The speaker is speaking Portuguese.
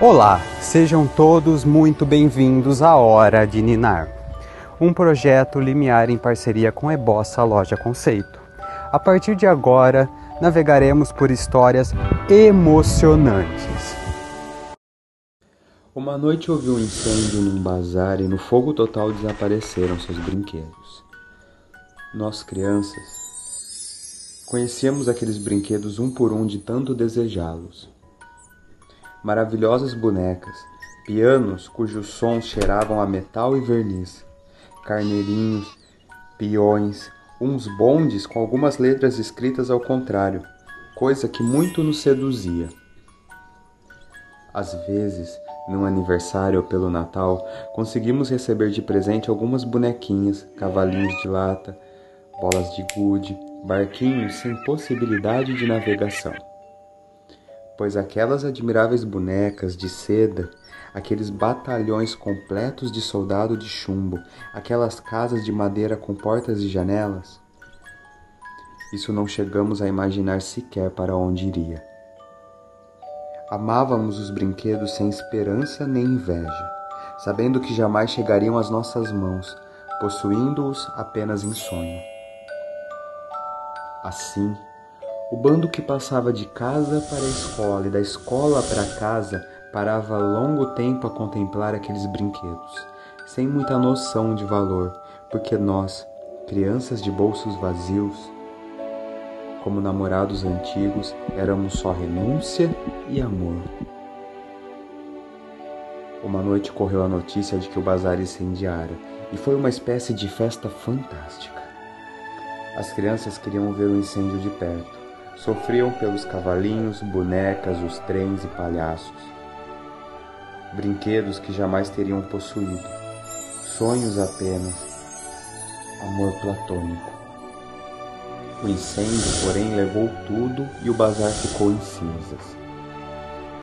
Olá, sejam todos muito bem-vindos à Hora de Ninar, um projeto limiar em parceria com a Ebossa Loja Conceito. A partir de agora, navegaremos por histórias emocionantes. Uma noite houve um incêndio num bazar e no fogo total desapareceram seus brinquedos. Nós, crianças, conhecíamos aqueles brinquedos um por um de tanto desejá-los. Maravilhosas bonecas, pianos cujos sons cheiravam a metal e verniz, carneirinhos, peões, uns bondes com algumas letras escritas ao contrário, coisa que muito nos seduzia. Às vezes, num aniversário ou pelo Natal, conseguimos receber de presente algumas bonequinhas, cavalinhos de lata, bolas de gude, barquinhos sem possibilidade de navegação. Pois aquelas admiráveis bonecas de seda, aqueles batalhões completos de soldado de chumbo, aquelas casas de madeira com portas e janelas, isso não chegamos a imaginar sequer para onde iria. Amávamos os brinquedos sem esperança nem inveja, sabendo que jamais chegariam às nossas mãos, possuindo-os apenas em sonho. Assim, o bando que passava de casa para a escola e da escola para casa parava longo tempo a contemplar aqueles brinquedos, sem muita noção de valor, porque nós, crianças de bolsos vazios, como namorados antigos, éramos só renúncia e amor. Uma noite correu a notícia de que o bazar incendiara e foi uma espécie de festa fantástica. As crianças queriam ver o incêndio de perto. Sofriam pelos cavalinhos, bonecas, os trens e palhaços. Brinquedos que jamais teriam possuído. Sonhos apenas. Amor platônico. O incêndio, porém, levou tudo e o bazar ficou em cinzas.